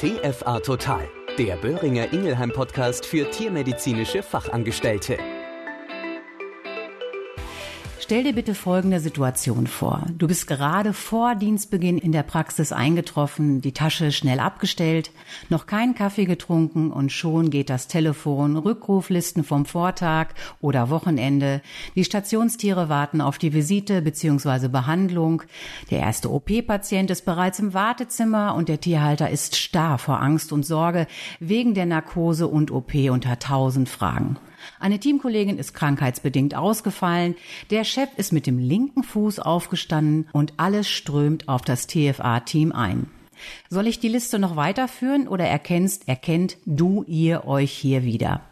TFA Total, der Böhringer Ingelheim Podcast für tiermedizinische Fachangestellte. Stell dir bitte folgende Situation vor. Du bist gerade vor Dienstbeginn in der Praxis eingetroffen, die Tasche schnell abgestellt, noch keinen Kaffee getrunken und schon geht das Telefon, Rückruflisten vom Vortag oder Wochenende. Die Stationstiere warten auf die Visite bzw. Behandlung. Der erste OP-Patient ist bereits im Wartezimmer und der Tierhalter ist starr vor Angst und Sorge wegen der Narkose und OP unter tausend Fragen. Eine Teamkollegin ist krankheitsbedingt ausgefallen, der Chef ist mit dem linken Fuß aufgestanden und alles strömt auf das TFA-Team ein. Soll ich die Liste noch weiterführen oder erkennst, erkennt du, ihr euch hier wieder?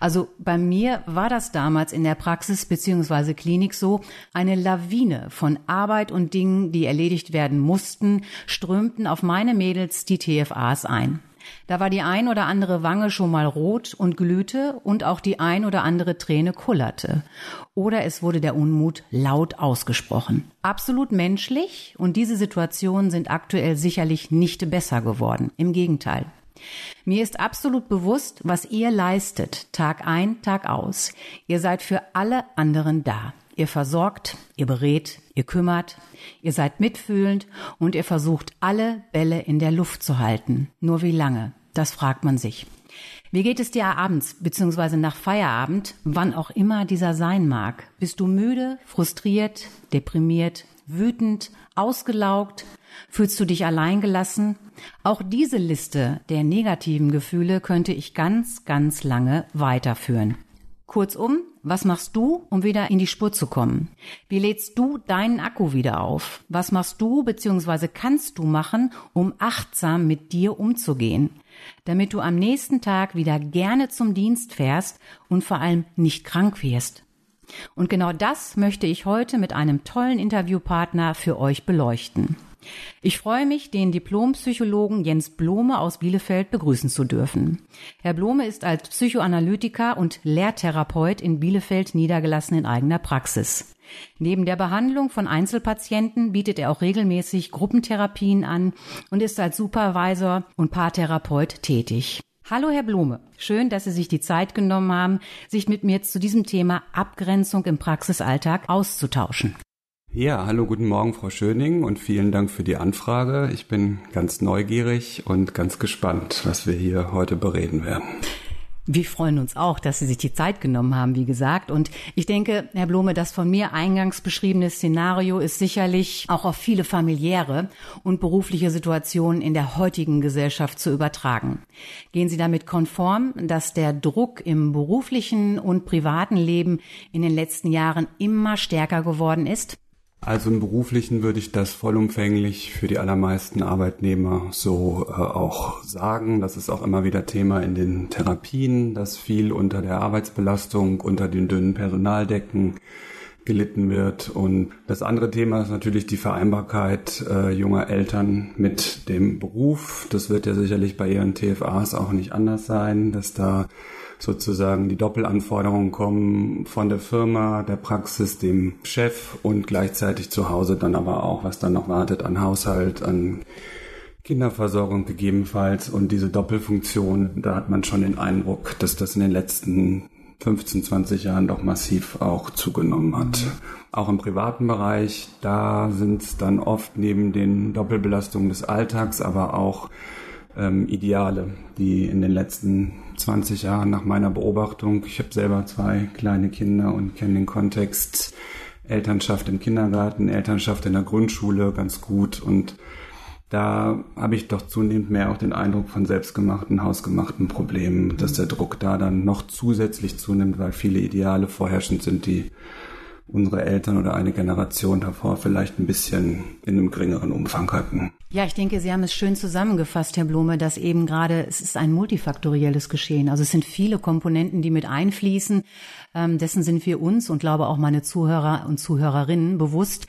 Also bei mir war das damals in der Praxis beziehungsweise Klinik so, eine Lawine von Arbeit und Dingen, die erledigt werden mussten, strömten auf meine Mädels die TFAs ein. Da war die ein oder andere Wange schon mal rot und glühte und auch die ein oder andere Träne kullerte. Oder es wurde der Unmut laut ausgesprochen. Absolut menschlich und diese Situationen sind aktuell sicherlich nicht besser geworden. Im Gegenteil. Mir ist absolut bewusst, was ihr leistet, Tag ein, Tag aus. Ihr seid für alle anderen da. Ihr versorgt, ihr berät, ihr kümmert, ihr seid mitfühlend und ihr versucht alle Bälle in der Luft zu halten. Nur wie lange? Das fragt man sich. Wie geht es dir abends bzw. nach Feierabend, wann auch immer dieser sein mag? Bist du müde, frustriert, deprimiert, wütend, ausgelaugt? Fühlst du dich alleingelassen? Auch diese Liste der negativen Gefühle könnte ich ganz, ganz lange weiterführen. Kurzum, was machst du, um wieder in die Spur zu kommen? Wie lädst du deinen Akku wieder auf? Was machst du bzw. kannst du machen, um achtsam mit dir umzugehen? Damit du am nächsten Tag wieder gerne zum Dienst fährst und vor allem nicht krank wirst. Und genau das möchte ich heute mit einem tollen Interviewpartner für euch beleuchten. Ich freue mich, den Diplompsychologen Jens Blome aus Bielefeld begrüßen zu dürfen. Herr Blome ist als Psychoanalytiker und Lehrtherapeut in Bielefeld niedergelassen in eigener Praxis. Neben der Behandlung von Einzelpatienten bietet er auch regelmäßig Gruppentherapien an und ist als Supervisor und Paartherapeut tätig. Hallo, Herr Blome. Schön, dass Sie sich die Zeit genommen haben, sich mit mir zu diesem Thema Abgrenzung im Praxisalltag auszutauschen. Ja, hallo, guten Morgen, Frau Schöning, und vielen Dank für die Anfrage. Ich bin ganz neugierig und ganz gespannt, was wir hier heute bereden werden. Wir freuen uns auch, dass Sie sich die Zeit genommen haben, wie gesagt. Und ich denke, Herr Blome, das von mir eingangs beschriebene Szenario ist sicherlich auch auf viele familiäre und berufliche Situationen in der heutigen Gesellschaft zu übertragen. Gehen Sie damit konform, dass der Druck im beruflichen und privaten Leben in den letzten Jahren immer stärker geworden ist? Also im beruflichen würde ich das vollumfänglich für die allermeisten Arbeitnehmer so äh, auch sagen. Das ist auch immer wieder Thema in den Therapien, dass viel unter der Arbeitsbelastung, unter den dünnen Personaldecken gelitten wird. Und das andere Thema ist natürlich die Vereinbarkeit äh, junger Eltern mit dem Beruf. Das wird ja sicherlich bei ihren TFAs auch nicht anders sein, dass da sozusagen die Doppelanforderungen kommen von der Firma, der Praxis, dem Chef und gleichzeitig zu Hause dann aber auch, was dann noch wartet an Haushalt, an Kinderversorgung gegebenenfalls und diese Doppelfunktion, da hat man schon den Eindruck, dass das in den letzten 15, 20 Jahren doch massiv auch zugenommen hat. Auch im privaten Bereich, da sind es dann oft neben den Doppelbelastungen des Alltags, aber auch ähm, Ideale, die in den letzten 20 Jahren nach meiner Beobachtung, ich habe selber zwei kleine Kinder und kenne den Kontext Elternschaft im Kindergarten, Elternschaft in der Grundschule ganz gut. Und da habe ich doch zunehmend mehr auch den Eindruck von selbstgemachten, hausgemachten Problemen, dass der Druck da dann noch zusätzlich zunimmt, weil viele Ideale vorherrschend sind, die unsere Eltern oder eine Generation davor vielleicht ein bisschen in einem geringeren Umfang hatten. Ja, ich denke, Sie haben es schön zusammengefasst, Herr Blume, dass eben gerade es ist ein multifaktorielles Geschehen. Also es sind viele Komponenten, die mit einfließen. Ähm, dessen sind wir uns und glaube auch meine Zuhörer und Zuhörerinnen bewusst.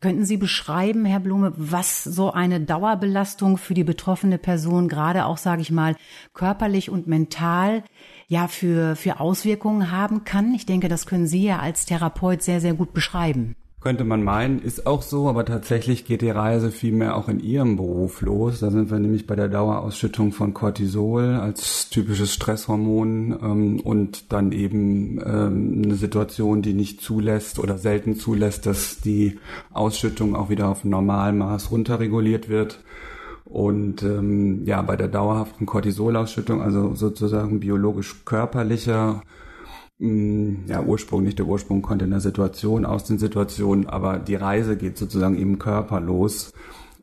Könnten Sie beschreiben, Herr Blume, was so eine Dauerbelastung für die betroffene Person gerade auch, sage ich mal, körperlich und mental ja für, für Auswirkungen haben kann? Ich denke, das können Sie ja als Therapeut sehr, sehr gut beschreiben. Könnte man meinen, ist auch so, aber tatsächlich geht die Reise vielmehr auch in ihrem Beruf los. Da sind wir nämlich bei der Dauerausschüttung von Cortisol als typisches Stresshormon ähm, und dann eben ähm, eine Situation, die nicht zulässt oder selten zulässt, dass die Ausschüttung auch wieder auf Normalmaß runterreguliert wird. Und ähm, ja, bei der dauerhaften Cortisolausschüttung, also sozusagen biologisch körperlicher Mm, ja, Ursprung, nicht der Ursprung kommt in der Situation, aus den Situationen, aber die Reise geht sozusagen im Körper los.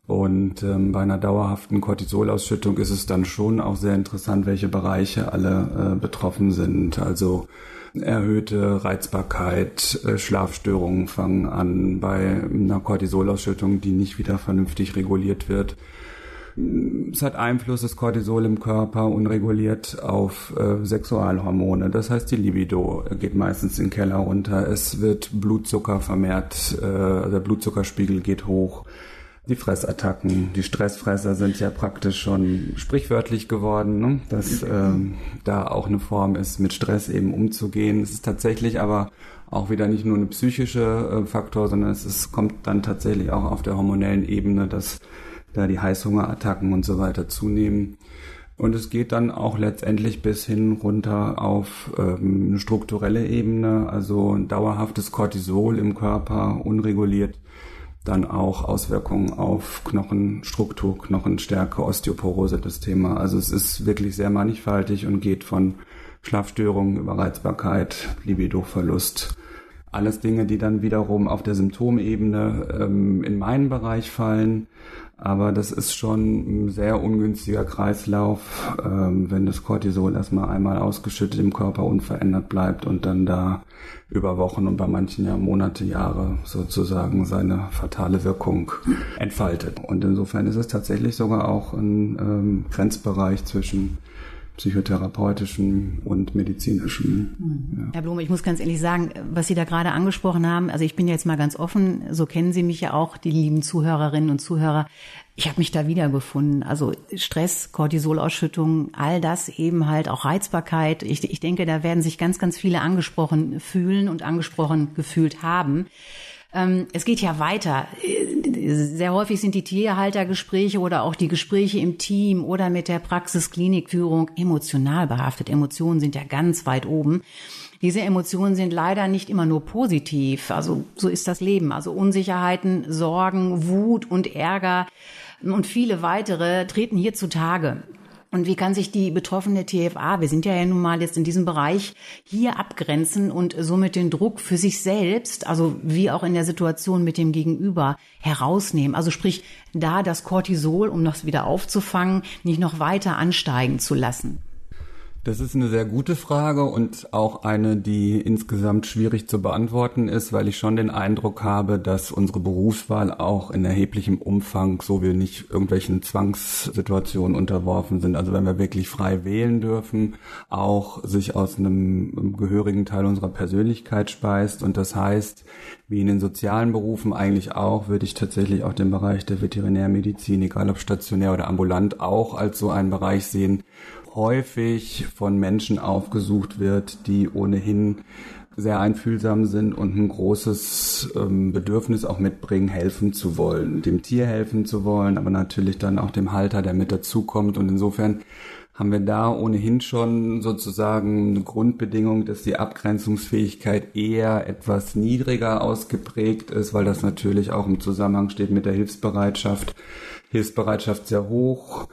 Und ähm, bei einer dauerhaften Cortisolausschüttung ist es dann schon auch sehr interessant, welche Bereiche alle äh, betroffen sind. Also erhöhte Reizbarkeit, äh, Schlafstörungen fangen an bei einer Cortisolausschüttung, die nicht wieder vernünftig reguliert wird. Es hat Einfluss, das Cortisol im Körper unreguliert auf äh, Sexualhormone. Das heißt, die Libido geht meistens in den Keller runter. Es wird Blutzucker vermehrt, äh, der Blutzuckerspiegel geht hoch. Die Fressattacken, die Stressfresser sind ja praktisch schon sprichwörtlich geworden, ne? dass äh, da auch eine Form ist, mit Stress eben umzugehen. Es ist tatsächlich aber auch wieder nicht nur eine psychische äh, Faktor, sondern es ist, kommt dann tatsächlich auch auf der hormonellen Ebene, dass da die Heißhungerattacken und so weiter zunehmen. Und es geht dann auch letztendlich bis hin runter auf ähm, eine strukturelle Ebene, also ein dauerhaftes Cortisol im Körper, unreguliert, dann auch Auswirkungen auf Knochenstruktur, Knochenstärke, Osteoporose das Thema. Also es ist wirklich sehr mannigfaltig und geht von Schlafstörungen, Überreizbarkeit, Libidoverlust. Alles Dinge, die dann wiederum auf der Symptomebene ähm, in meinen Bereich fallen aber das ist schon ein sehr ungünstiger Kreislauf, ähm, wenn das Cortisol erstmal einmal ausgeschüttet im Körper unverändert bleibt und dann da über Wochen und bei manchen ja Monate, Jahre sozusagen seine fatale Wirkung entfaltet. Und insofern ist es tatsächlich sogar auch ein ähm, Grenzbereich zwischen psychotherapeutischen und medizinischen. Mhm. Ja. Herr Blum, ich muss ganz ehrlich sagen, was Sie da gerade angesprochen haben, also ich bin jetzt mal ganz offen, so kennen Sie mich ja auch, die lieben Zuhörerinnen und Zuhörer. Ich habe mich da wiedergefunden. Also Stress, Cortisolausschüttung, all das eben halt auch Reizbarkeit. Ich, ich denke, da werden sich ganz, ganz viele angesprochen fühlen und angesprochen gefühlt haben. Ähm, es geht ja weiter. Sehr häufig sind die Tierhaltergespräche oder auch die Gespräche im Team oder mit der Praxisklinikführung emotional behaftet. Emotionen sind ja ganz weit oben. Diese Emotionen sind leider nicht immer nur positiv. Also so ist das Leben. Also Unsicherheiten, Sorgen, Wut und Ärger und viele weitere treten hier zutage. Und wie kann sich die betroffene TFA, wir sind ja, nun mal jetzt in diesem Bereich, hier abgrenzen und somit den Druck für sich selbst, also wie auch in der Situation mit dem Gegenüber, herausnehmen? Also sprich, da das Cortisol, um das wieder aufzufangen, nicht noch weiter ansteigen zu lassen. Das ist eine sehr gute Frage und auch eine, die insgesamt schwierig zu beantworten ist, weil ich schon den Eindruck habe, dass unsere Berufswahl auch in erheblichem Umfang, so wir nicht irgendwelchen Zwangssituationen unterworfen sind, also wenn wir wirklich frei wählen dürfen, auch sich aus einem gehörigen Teil unserer Persönlichkeit speist. Und das heißt, wie in den sozialen Berufen eigentlich auch, würde ich tatsächlich auch den Bereich der Veterinärmedizin, egal ob stationär oder ambulant, auch als so einen Bereich sehen, häufig von Menschen aufgesucht wird, die ohnehin sehr einfühlsam sind und ein großes ähm, Bedürfnis auch mitbringen, helfen zu wollen, dem Tier helfen zu wollen, aber natürlich dann auch dem Halter, der mit dazukommt. Und insofern haben wir da ohnehin schon sozusagen eine Grundbedingung, dass die Abgrenzungsfähigkeit eher etwas niedriger ausgeprägt ist, weil das natürlich auch im Zusammenhang steht mit der Hilfsbereitschaft. Hilfsbereitschaft sehr hoch,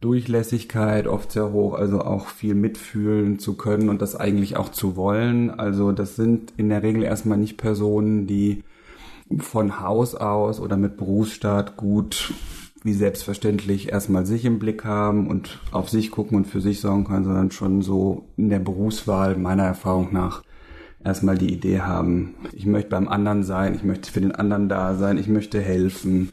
Durchlässigkeit oft sehr hoch, also auch viel mitfühlen zu können und das eigentlich auch zu wollen. Also das sind in der Regel erstmal nicht Personen, die von Haus aus oder mit Berufsstaat gut wie selbstverständlich erstmal sich im Blick haben und auf sich gucken und für sich sorgen können, sondern schon so in der Berufswahl meiner Erfahrung nach erstmal die Idee haben, ich möchte beim anderen sein, ich möchte für den anderen da sein, ich möchte helfen,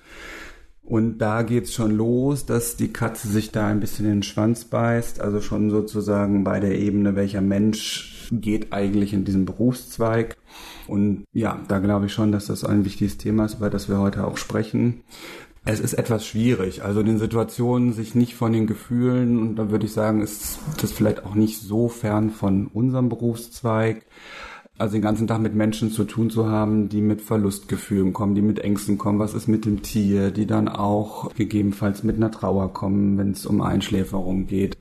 und da geht's schon los, dass die Katze sich da ein bisschen in den Schwanz beißt, also schon sozusagen bei der Ebene, welcher Mensch geht eigentlich in diesem Berufszweig. Und ja, da glaube ich schon, dass das ein wichtiges Thema ist, über das wir heute auch sprechen. Es ist etwas schwierig, also in den Situationen sich nicht von den Gefühlen, und da würde ich sagen, ist das vielleicht auch nicht so fern von unserem Berufszweig Also den ganzen Tag mit Menschen zu tun zu haben, die mit Verlustgefühlen kommen, die mit Ängsten kommen, was ist mit dem Tier, die dann auch gegebenenfalls mit einer Trauer kommen, wenn es um Einschläferung geht.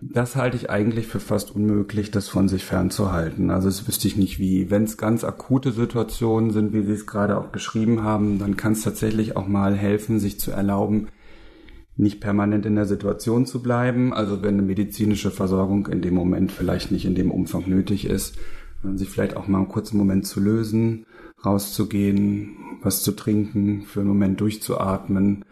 Das halte ich eigentlich für fast unmöglich, das von sich fernzuhalten. Also das wüsste ich nicht wie. Wenn es ganz akute Situationen sind, wie Sie es gerade auch beschrieben haben, dann kann es tatsächlich auch mal helfen, sich zu erlauben, nicht permanent in der Situation zu bleiben. Also wenn eine medizinische Versorgung in dem Moment vielleicht nicht in dem Umfang nötig ist, sich vielleicht auch mal einen kurzen Moment zu lösen, rauszugehen, was zu trinken, für einen Moment durchzuatmen.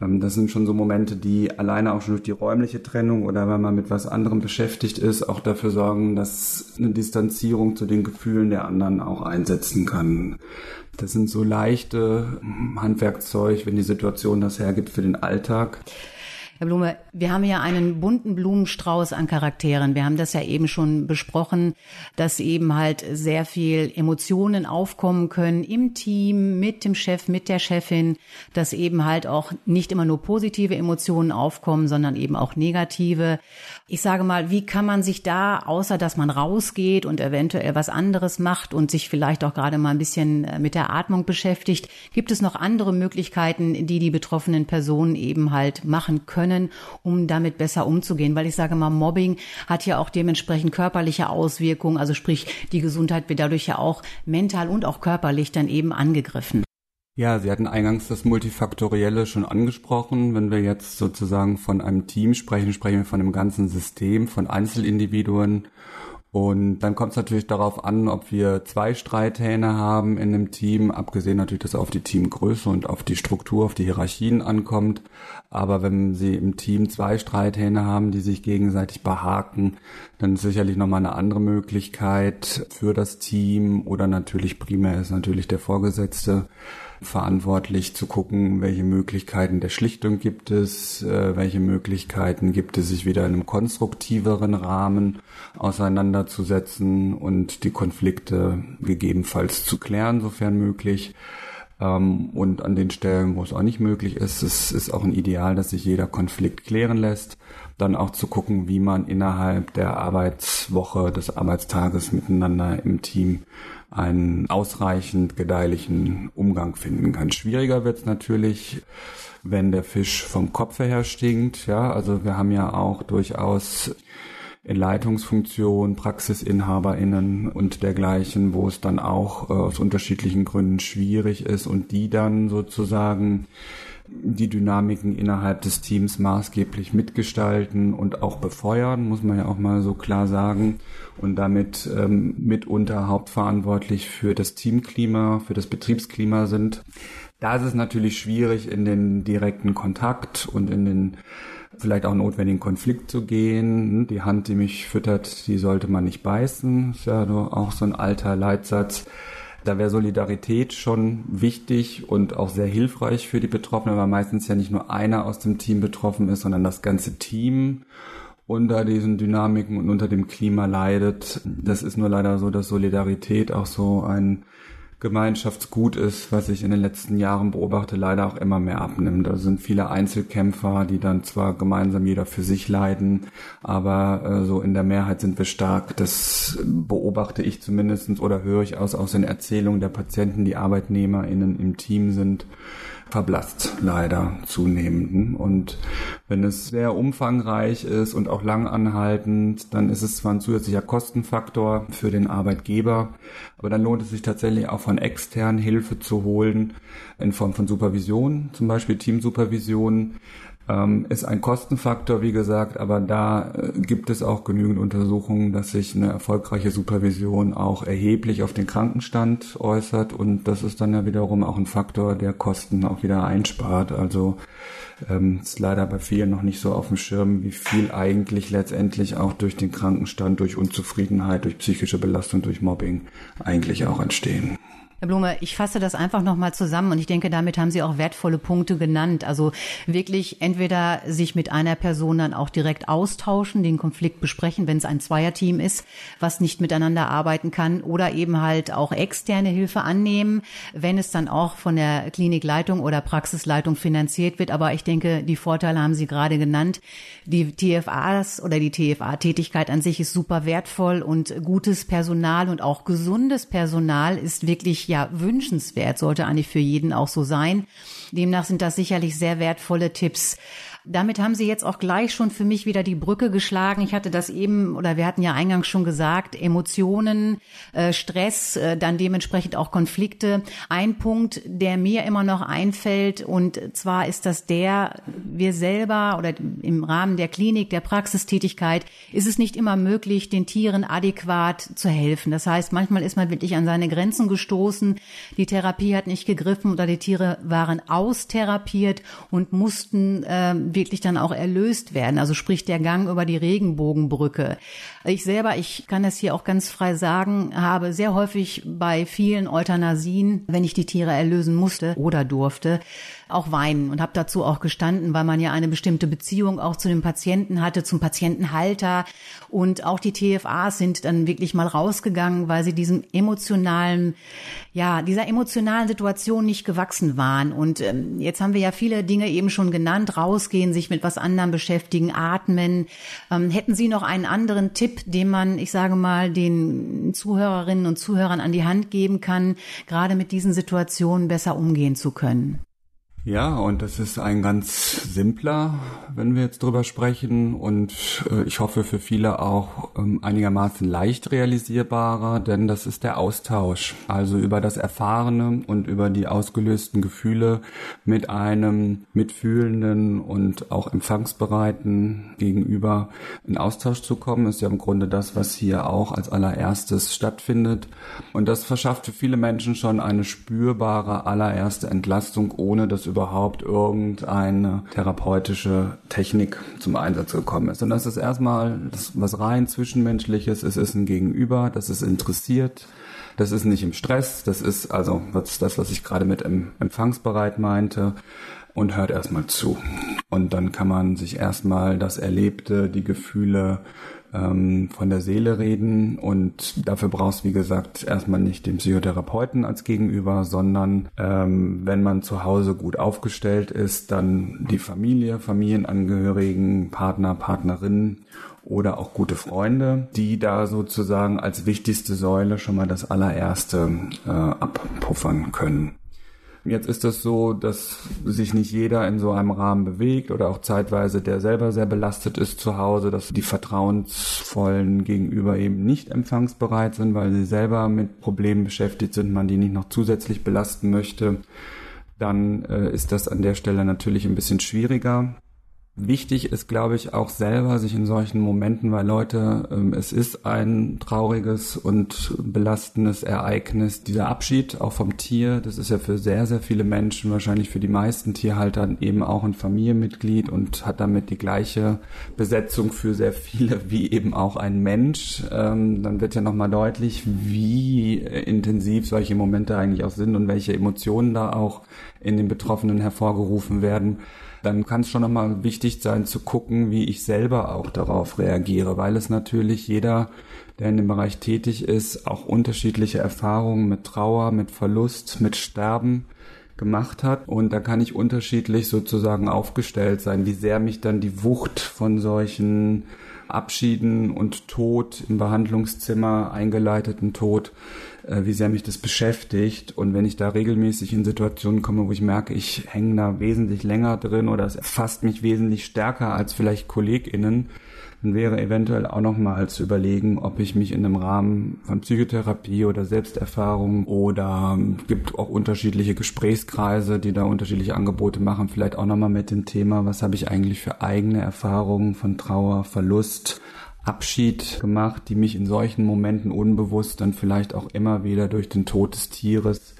Ähm, das sind schon so Momente, die alleine auch schon durch die räumliche Trennung oder wenn man mit was anderem beschäftigt ist, auch dafür sorgen, dass eine Distanzierung zu den Gefühlen der anderen auch einsetzen kann. Das sind so leichte Handwerkzeug, wenn die Situation das hergibt für den Alltag. Herr Blume, wir haben ja einen bunten Blumenstrauß an Charakteren. Wir haben das ja eben schon besprochen, dass eben halt sehr viel Emotionen aufkommen können im Team, mit dem Chef, mit der Chefin, dass eben halt auch nicht immer nur positive Emotionen aufkommen, sondern eben auch negative. Ich sage mal, wie kann man sich da, außer dass man rausgeht und eventuell was anderes macht und sich vielleicht auch gerade mal ein bisschen äh, mit der Atmung beschäftigt, gibt es noch andere Möglichkeiten, die die betroffenen Personen eben halt machen können? Können, um damit besser umzugehen. Weil ich sage mal, Mobbing hat ja auch dementsprechend körperliche Auswirkungen. Also sprich, die Gesundheit wird dadurch ja auch mental und auch körperlich dann eben angegriffen. Ja, Sie hatten eingangs das Multifaktorielle schon angesprochen. Wenn wir jetzt sozusagen von einem Team sprechen, sprechen wir von einem ganzen System, von Einzelindividuen und dann kommt es natürlich darauf an, ob wir zwei Streithähne haben in einem Team, abgesehen natürlich, dass auf die Teamgröße und auf die Struktur, auf die Hierarchien ankommt. Aber wenn Sie im Team zwei Streithähne haben, die sich gegenseitig behaken, dann ist sicherlich nochmal eine andere Möglichkeit für das Team oder natürlich primär ist natürlich der Vorgesetzte verantwortlich zu gucken, welche Möglichkeiten der Schlichtung gibt es, äh, welche Möglichkeiten gibt es, sich wieder in einem konstruktiveren Rahmen auseinanderzusetzen und die Konflikte gegebenenfalls zu klären, sofern möglich. Ähm, und an den Stellen, wo es auch nicht möglich ist, es ist auch ein Ideal, dass sich jeder Konflikt klären lässt. Dann auch zu gucken, wie man innerhalb der Arbeitswoche, des Arbeitstages miteinander im Team einen ausreichend gedeihlichen Umgang finden kann. Schwieriger wird es natürlich, wenn der Fisch vom Kopf her stinkt. Ja, also wir haben ja auch durchaus in Leitungsfunktion, PraxisinhaberInnen und dergleichen, wo es dann auch äh, aus unterschiedlichen Gründen schwierig ist und die dann sozusagen die Dynamiken innerhalb des Teams maßgeblich mitgestalten und auch befeuern, muss man ja auch mal so klar sagen, und damit ähm, mitunter hauptverantwortlich für das Teamklima, für das Betriebsklima sind. Da ist es natürlich schwierig, in den direkten Kontakt und in den vielleicht auch notwendigen Konflikt zu gehen. Die Hand, die mich füttert, die sollte man nicht beißen. ist ja auch so ein alter Leitsatz. Da wäre Solidarität schon wichtig und auch sehr hilfreich für die Betroffenen, weil meistens ja nicht nur einer aus dem Team betroffen ist, sondern das ganze Team unter diesen Dynamiken und unter dem Klima leidet. Das ist nur leider so, dass Solidarität auch so ein Gemeinschaftsgut ist, was ich in den letzten Jahren beobachte, leider auch immer mehr abnimmt. Da sind viele Einzelkämpfer, die dann zwar gemeinsam jeder für sich leiden, aber äh, so in der Mehrheit sind wir stark. Das beobachte ich zumindestens oder höre ich aus, aus den Erzählungen der Patienten, die ArbeitnehmerInnen im Team sind verblasst leider zunehmend. Und wenn es sehr umfangreich ist und auch lang anhaltend, dann ist es zwar ein zusätzlicher Kostenfaktor für den Arbeitgeber, aber dann lohnt es sich tatsächlich auch von extern Hilfe zu holen in Form von Supervision, zum Beispiel Teamsupervision, ähm, ist ein Kostenfaktor, wie gesagt, aber da äh, gibt es auch genügend Untersuchungen, dass sich eine erfolgreiche Supervision auch erheblich auf den Krankenstand äußert und das ist dann ja wiederum auch ein Faktor, der Kosten auch wieder einspart. Also ähm, ist leider bei vielen noch nicht so auf dem Schirm, wie viel eigentlich letztendlich auch durch den Krankenstand, durch Unzufriedenheit, durch psychische Belastung, durch Mobbing eigentlich auch entstehen. Herr Blume, ich fasse das einfach nochmal zusammen und ich denke, damit haben Sie auch wertvolle Punkte genannt. Also wirklich entweder sich mit einer Person dann auch direkt austauschen, den Konflikt besprechen, wenn es ein Zweierteam ist, was nicht miteinander arbeiten kann, oder eben halt auch externe Hilfe annehmen, wenn es dann auch von der Klinikleitung oder Praxisleitung finanziert wird. Aber ich denke, die Vorteile haben Sie gerade genannt. Die TFAs oder die TFA-Tätigkeit an sich ist super wertvoll und gutes Personal und auch gesundes Personal ist wirklich ja wünschenswert, sollte eigentlich für jeden auch so sein. Demnach sind das sicherlich sehr wertvolle Tipps. Damit haben Sie jetzt auch gleich schon für mich wieder die Brücke geschlagen. Ich hatte das eben, oder wir hatten ja eingangs schon gesagt, Emotionen, äh, Stress, äh, dann dementsprechend auch Konflikte. Ein Punkt, der mir immer noch einfällt, und zwar ist das der, wir selber oder im Rahmen der Klinik, der Praxistätigkeit, ist es nicht immer möglich, den Tieren adäquat zu helfen. Das heißt, manchmal ist man wirklich an seine Grenzen gestoßen. Die Therapie hat nicht gegriffen oder die Tiere waren austherapiert und mussten äh, wirklich dann auch erlöst werden. Also sprich der Gang über die Regenbogenbrücke. Ich selber, ich kann das hier auch ganz frei sagen, habe sehr häufig bei vielen Euthanasien, wenn ich die Tiere erlösen musste oder durfte, auch weinen und habe dazu auch gestanden, weil man ja eine bestimmte Beziehung auch zu dem Patienten hatte, zum Patientenhalter und auch die TFAs sind dann wirklich mal rausgegangen, weil sie diesem emotionalen, ja, dieser emotionalen Situation nicht gewachsen waren. Und ähm, jetzt haben wir ja viele Dinge eben schon genannt, rausgehen, sich mit was anderem beschäftigen, atmen. Ähm, hätten Sie noch einen anderen Tipp, den man, ich sage mal, den Zuhörerinnen und Zuhörern an die Hand geben kann, gerade mit diesen Situationen besser umgehen zu können? Ja, und das ist ein ganz simpler, wenn wir jetzt drüber sprechen und äh, ich hoffe für viele auch ähm, einigermaßen leicht realisierbarer, denn das ist der Austausch. Also über das Erfahrene und über die ausgelösten Gefühle mit einem mitfühlenden und auch empfangsbereiten Gegenüber in Austausch zu kommen, ist ja im Grunde das, was hier auch als allererstes stattfindet. Und das verschafft für viele Menschen schon eine spürbare allererste Entlastung, ohne dass überhaupt irgendeine therapeutische Technik zum Einsatz gekommen ist. Und das ist erstmal das, was rein zwischenmenschliches. Es ist ein Gegenüber, das ist interessiert. Das ist nicht im Stress. Das ist also was, das, was ich gerade mit empfangsbereit meinte und hört erstmal zu. Und dann kann man sich erstmal das Erlebte, die Gefühle ähm, von der Seele reden und dafür brauchst wie gesagt erstmal nicht den Psychotherapeuten als Gegenüber, sondern ähm, wenn man zu Hause gut aufgestellt ist, dann die Familie, Familienangehörigen, Partner, Partnerinnen oder auch gute Freunde, die da sozusagen als wichtigste Säule schon mal das allererste äh, abpuffern können. Jetzt ist es so, dass sich nicht jeder in so einem Rahmen bewegt oder auch zeitweise der selber sehr belastet ist zu Hause, dass die vertrauensvollen gegenüber eben nicht empfangsbereit sind, weil sie selber mit Problemen beschäftigt sind, man die nicht noch zusätzlich belasten möchte. Dann äh, ist das an der Stelle natürlich ein bisschen schwieriger. Wichtig ist, glaube ich, auch selber sich in solchen Momenten, weil Leute, ähm, es ist ein trauriges und belastendes Ereignis, dieser Abschied auch vom Tier, das ist ja für sehr, sehr viele Menschen, wahrscheinlich für die meisten Tierhalter eben auch ein Familienmitglied und hat damit die gleiche Besetzung für sehr viele wie eben auch ein Mensch. Ähm, dann wird ja nochmal deutlich, wie intensiv solche Momente eigentlich auch sind und welche Emotionen da auch in den Betroffenen hervorgerufen werden dann kann es schon nochmal wichtig sein zu gucken, wie ich selber auch darauf reagiere, weil es natürlich jeder, der in dem Bereich tätig ist, auch unterschiedliche Erfahrungen mit Trauer, mit Verlust, mit Sterben gemacht hat. Und da kann ich unterschiedlich sozusagen aufgestellt sein, wie sehr mich dann die Wucht von solchen Abschieden und Tod im Behandlungszimmer, eingeleiteten Tod, wie sehr mich das beschäftigt. Und wenn ich da regelmäßig in Situationen komme, wo ich merke, ich hänge da wesentlich länger drin oder es erfasst mich wesentlich stärker als vielleicht KollegInnen, dann wäre eventuell auch nochmal zu überlegen, ob ich mich in einem Rahmen von Psychotherapie oder Selbsterfahrung oder ähm, gibt auch unterschiedliche Gesprächskreise, die da unterschiedliche Angebote machen, vielleicht auch nochmal mit dem Thema, was habe ich eigentlich für eigene Erfahrungen von Trauer, Verlust, Abschied gemacht, die mich in solchen Momenten unbewusst dann vielleicht auch immer wieder durch den Tod des Tieres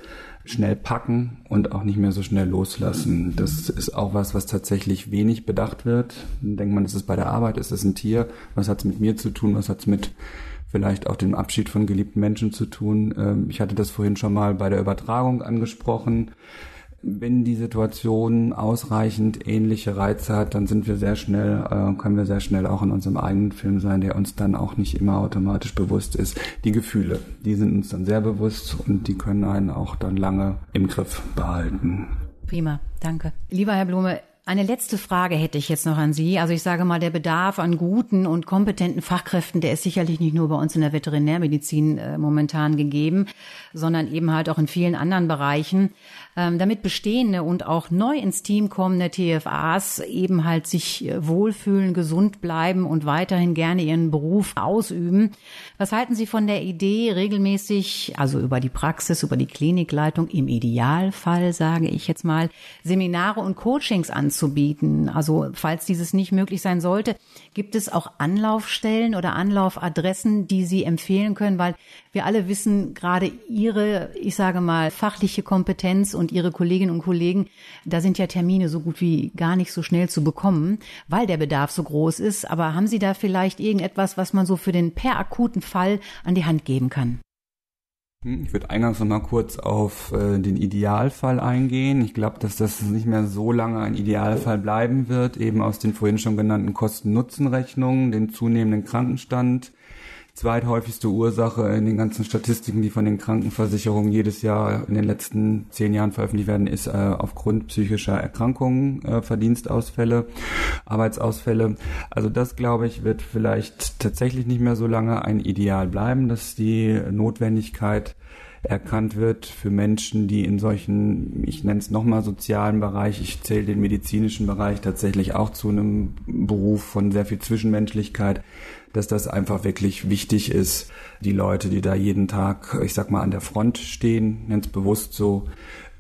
schnell packen und auch nicht mehr so schnell loslassen. Das ist auch was, was tatsächlich wenig bedacht wird. Dann denkt man, ist es bei der Arbeit, ist es ein Tier? Was hat es mit mir zu tun? Was hat es mit vielleicht auch dem Abschied von geliebten Menschen zu tun. Ähm, ich hatte das vorhin schon mal bei der Übertragung angesprochen. Wenn die Situation ausreichend ähnliche Reize hat, dann sind wir sehr schnell, äh, können wir sehr schnell auch in unserem eigenen Film sein, der uns dann auch nicht immer automatisch bewusst ist. Die Gefühle, die sind uns dann sehr bewusst und die können einen auch dann lange im Griff behalten. Prima, danke. Lieber Herr Blume, eine letzte Frage hätte ich jetzt noch an Sie. Also ich sage mal, der Bedarf an guten und kompetenten Fachkräften, der ist sicherlich nicht nur bei uns in der Veterinärmedizin äh, momentan gegeben, sondern eben halt auch in vielen anderen Bereichen. Ähm, damit bestehende und auch neu ins Team kommende TFAs eben halt sich äh, wohlfühlen, gesund bleiben und weiterhin gerne ihren Beruf ausüben. Was halten Sie von der Idee, regelmäßig, also über die Praxis, über die Klinikleitung, im Idealfall, sage ich jetzt mal, Seminare und Coachings anzubieten? Anzubieten. Also falls dieses nicht möglich sein sollte, gibt es auch Anlaufstellen oder Anlaufadressen, die Sie empfehlen können, weil wir alle wissen, gerade Ihre, ich sage mal, fachliche Kompetenz und Ihre Kolleginnen und Kollegen, da sind ja Termine so gut wie gar nicht so schnell zu bekommen, weil der Bedarf so groß ist. Aber haben Sie da vielleicht irgendetwas, was man so für den per akuten Fall an die Hand geben kann? Hm, ich würde eingangs noch mal kurz auf äh, den Idealfall eingehen. Ich glaube, dass das nicht mehr so lange ein Idealfall bleiben wird, eben aus den vorhin schon genannten Kosten-Nutzen-Rechnungen, dem zunehmenden Krankenstand, zweithäufigste Ursache in den ganzen Statistiken, die von den Krankenversicherungen jedes Jahr in den letzten zehn Jahren veröffentlicht werden, ist äh, aufgrund psychischer Erkrankungen, äh, Verdienstausfälle, Arbeitsausfälle. Also das, glaube ich, wird vielleicht tatsächlich nicht mehr so lange ein Ideal bleiben, dass die Notwendigkeit erkannt wird für Menschen, die in solchen, ich nenne es nochmal sozialen Bereich, ich zähle den medizinischen Bereich tatsächlich auch zu einem Beruf von sehr viel Zwischenmenschlichkeit, dass das einfach wirklich wichtig ist, die Leute, die da jeden Tag, ich sag mal, an der Front stehen, ganz bewusst so,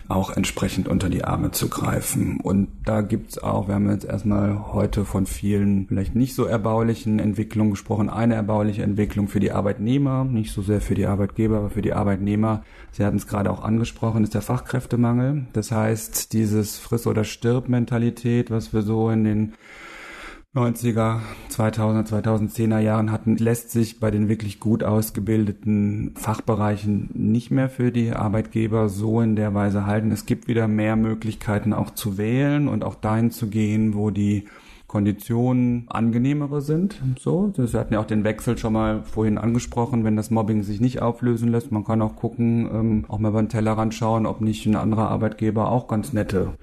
auch entsprechend unter die Arme zu greifen. Und da gibt's auch, wir haben jetzt erstmal heute von vielen vielleicht nicht so erbaulichen Entwicklungen gesprochen. Eine erbauliche Entwicklung für die Arbeitnehmer, nicht so sehr für die Arbeitgeber, aber für die Arbeitnehmer. Sie hatten es gerade auch angesprochen, ist der Fachkräftemangel. Das heißt, dieses Friss- oder Stirb-Mentalität, was wir so in den 90er, 2000er, 2010er Jahren hatten, lässt sich bei den wirklich gut ausgebildeten Fachbereichen nicht mehr für die Arbeitgeber so in der Weise halten. Es gibt wieder mehr Möglichkeiten auch zu wählen und auch dahin zu gehen, wo die Konditionen angenehmere sind. So, das hatten ja auch den Wechsel schon mal vorhin angesprochen, wenn das Mobbing sich nicht auflösen lässt. Man kann auch gucken, ähm, auch mal beim Tellerrand schauen, ob nicht ein anderer Arbeitgeber auch ganz nette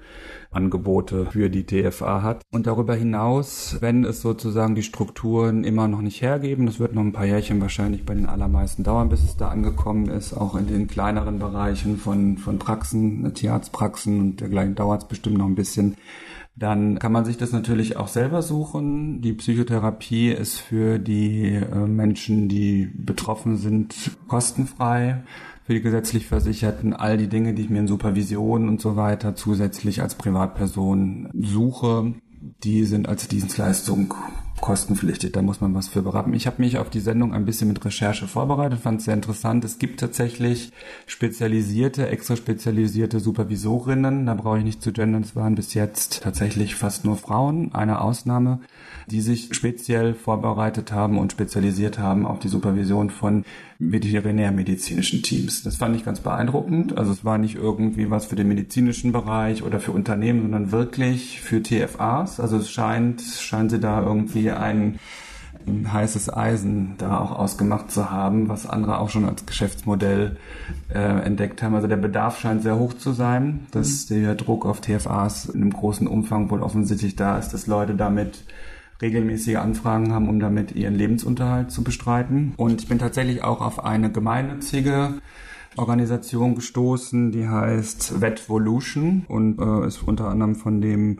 Angebote für die TFA hat. Und darüber hinaus, wenn es sozusagen die Strukturen immer noch nicht hergeben, das wird noch ein paar Jährchen wahrscheinlich bei den allermeisten dauern, bis es da angekommen ist, auch in den kleineren Bereichen von, von Praxen, Tierarztpraxen und dergleichen dauert es bestimmt noch ein bisschen, dann kann man sich das natürlich auch selber suchen. Die Psychotherapie ist für die äh, Menschen, die betroffen sind, kostenfrei. Für die gesetzlich Versicherten all die Dinge, die ich mir in Supervision und so weiter zusätzlich als Privatperson suche, die sind als Dienstleistung kostenpflichtig, da muss man was für beraten. Ich habe mich auf die Sendung ein bisschen mit Recherche vorbereitet, fand es sehr interessant. Es gibt tatsächlich spezialisierte, extra spezialisierte Supervisorinnen, da brauche ich nicht zu gendern, es waren bis jetzt tatsächlich fast nur Frauen, eine Ausnahme, die sich speziell vorbereitet haben und spezialisiert haben auf die Supervision von veterinärmedizinischen Teams. Das fand ich ganz beeindruckend. Also es war nicht irgendwie was für den medizinischen Bereich oder für Unternehmen, sondern wirklich für TFAs. Also es scheint, scheinen sie da irgendwie ein, heißes Eisen da auch ausgemacht zu haben, was andere auch schon als Geschäftsmodell äh, entdeckt haben. Also der Bedarf scheint sehr hoch zu sein, dass mhm. der Druck auf TFAs in einem großen Umfang wohl offensichtlich da ist, dass Leute damit regelmäßige Anfragen haben, um damit ihren Lebensunterhalt zu bestreiten. Und ich bin tatsächlich auch auf eine gemeinnützige Organisation gestoßen, die heißt Vetvolution und äh, ist unter anderem von dem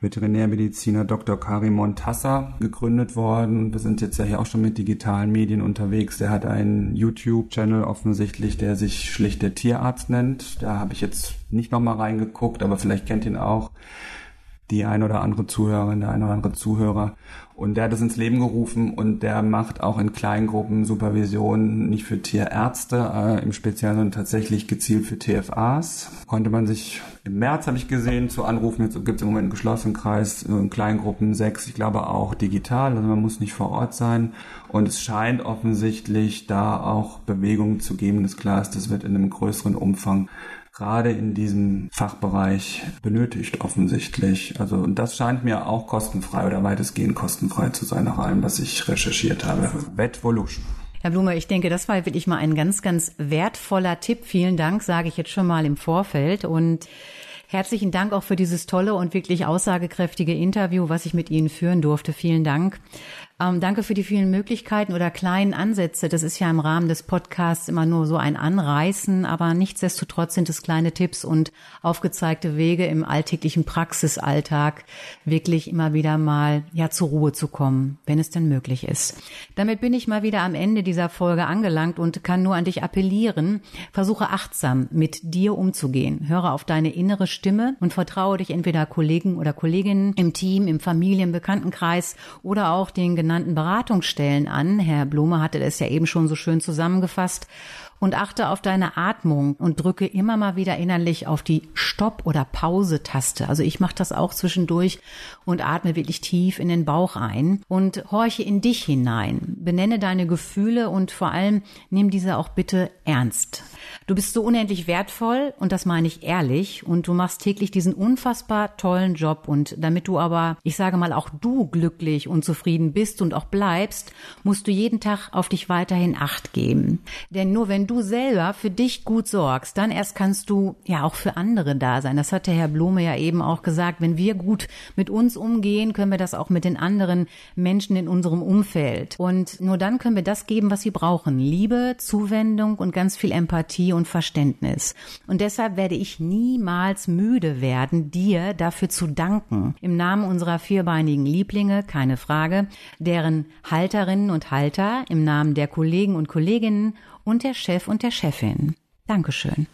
Veterinärmediziner Dr. Karim Montassa gegründet worden. Wir sind jetzt ja hier auch schon mit digitalen Medien unterwegs. Der hat einen YouTube-Channel offensichtlich, der sich schlicht der Tierarzt nennt. Da habe ich jetzt nicht nochmal reingeguckt, aber vielleicht kennt ihn auch die ein oder andere Zuhörerin, der ein oder andere Zuhörer. Und der hat es ins Leben gerufen und der macht auch in Kleingruppen Supervision nicht für Tierärzte äh, im Speziellen, sondern tatsächlich gezielt für TFAs. Konnte man sich im März, habe ich gesehen, zu anrufen. Jetzt gibt es im Moment einen geschlossenen Kreis, in Kleingruppen sechs, ich glaube auch digital, also man muss nicht vor Ort sein. Und es scheint offensichtlich da auch Bewegungen zu geben. Das klar das wird in einem größeren Umfang gerade in diesem Fachbereich benötigt offensichtlich. Also und das scheint mir auch kostenfrei oder weitestgehend kostenfrei zu sein, nach allem, was ich recherchiert habe. Vetvolution. Herr Blume, ich denke, das war wirklich mal ein ganz, ganz wertvoller Tipp. Vielen Dank, sage ich jetzt schon mal im Vorfeld. Und herzlichen Dank auch für dieses tolle und wirklich aussagekräftige Interview, was ich mit Ihnen führen durfte. Vielen Dank. Ähm, danke für die vielen Möglichkeiten oder kleinen Ansätze. Das ist ja im Rahmen des Podcasts immer nur so ein Anreißen, aber nichtsdestotrotz sind es kleine Tipps und aufgezeigte Wege im alltäglichen Praxisalltag, wirklich immer wieder mal ja zur Ruhe zu kommen, wenn es denn möglich ist. Damit bin ich mal wieder am Ende dieser Folge angelangt und kann nur an dich appellieren. Versuche achtsam mit dir umzugehen. Höre auf deine innere Stimme und vertraue dich entweder Kollegen oder Kolleginnen im Team, im Familien-, Bekanntenkreis oder auch den genannten Beratungsstellen an. Herr Blume hatte das ja eben schon so schön zusammengefasst und achte auf deine Atmung und drücke immer mal wieder innerlich auf die Stopp- oder Pause-Taste. Also ich mache das auch zwischendurch und atme wirklich tief in den Bauch ein und horche in dich hinein. Benenne deine Gefühle und vor allem nimm diese auch bitte ernst. Du bist so unendlich wertvoll und das meine ich ehrlich und du machst täglich diesen unfassbar tollen Job und damit du aber, ich sage mal, auch du glücklich und zufrieden bist und auch bleibst, musst du jeden Tag auf dich weiterhin Acht geben. Denn nur wenn du selber für dich gut sorgst, dann erst kannst du ja auch für andere da sein. Das hat der Herr Blome ja eben auch gesagt. Wenn wir gut mit uns umgehen, können wir das auch mit den anderen Menschen in unserem Umfeld. Und nur dann können wir das geben, was sie brauchen. Liebe, Zuwendung und ganz viel Empathie und Verständnis. Und deshalb werde ich niemals müde werden, dir dafür zu danken. Im Namen unserer vierbeinigen Lieblinge, keine Frage, deren Halterinnen und Halter, im Namen der Kollegen und Kolleginnen und der Chef und der Chefin. Dankeschön.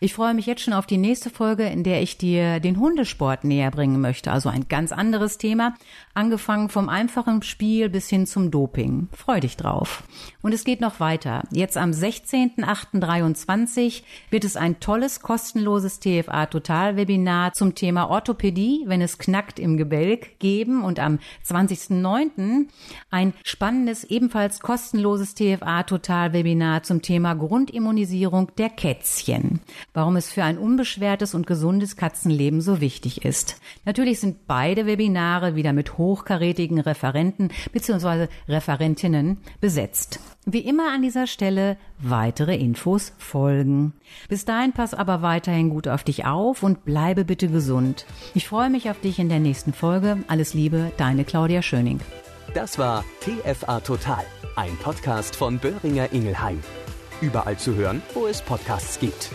Ich freue mich jetzt schon auf die nächste Folge, in der ich dir den Hundesport näher bringen möchte. Also ein ganz anderes Thema, angefangen vom einfachen Spiel bis hin zum Doping. Freu dich drauf. Und es geht noch weiter. Jetzt am 16.08.23 wird es ein tolles, kostenloses TFA Total Webinar zum Thema Orthopädie, wenn es knackt im Gebälk, geben und am 20.09. ein spannendes, ebenfalls kostenloses TFA Total Webinar zum Thema Grundimmunisierung der Kätzchen. Warum es für ein unbeschwertes und gesundes Katzenleben so wichtig ist. Natürlich sind beide Webinare wieder mit hochkarätigen Referenten bzw. Referentinnen besetzt. Wie immer an dieser Stelle weitere Infos folgen. Bis dahin pass aber weiterhin gut auf dich auf und bleibe bitte gesund. Ich freue mich auf dich in der nächsten Folge. Alles Liebe, deine Claudia Schöning. Das war TFA Total, ein Podcast von Böhringer Ingelheim. Überall zu hören, wo es Podcasts gibt.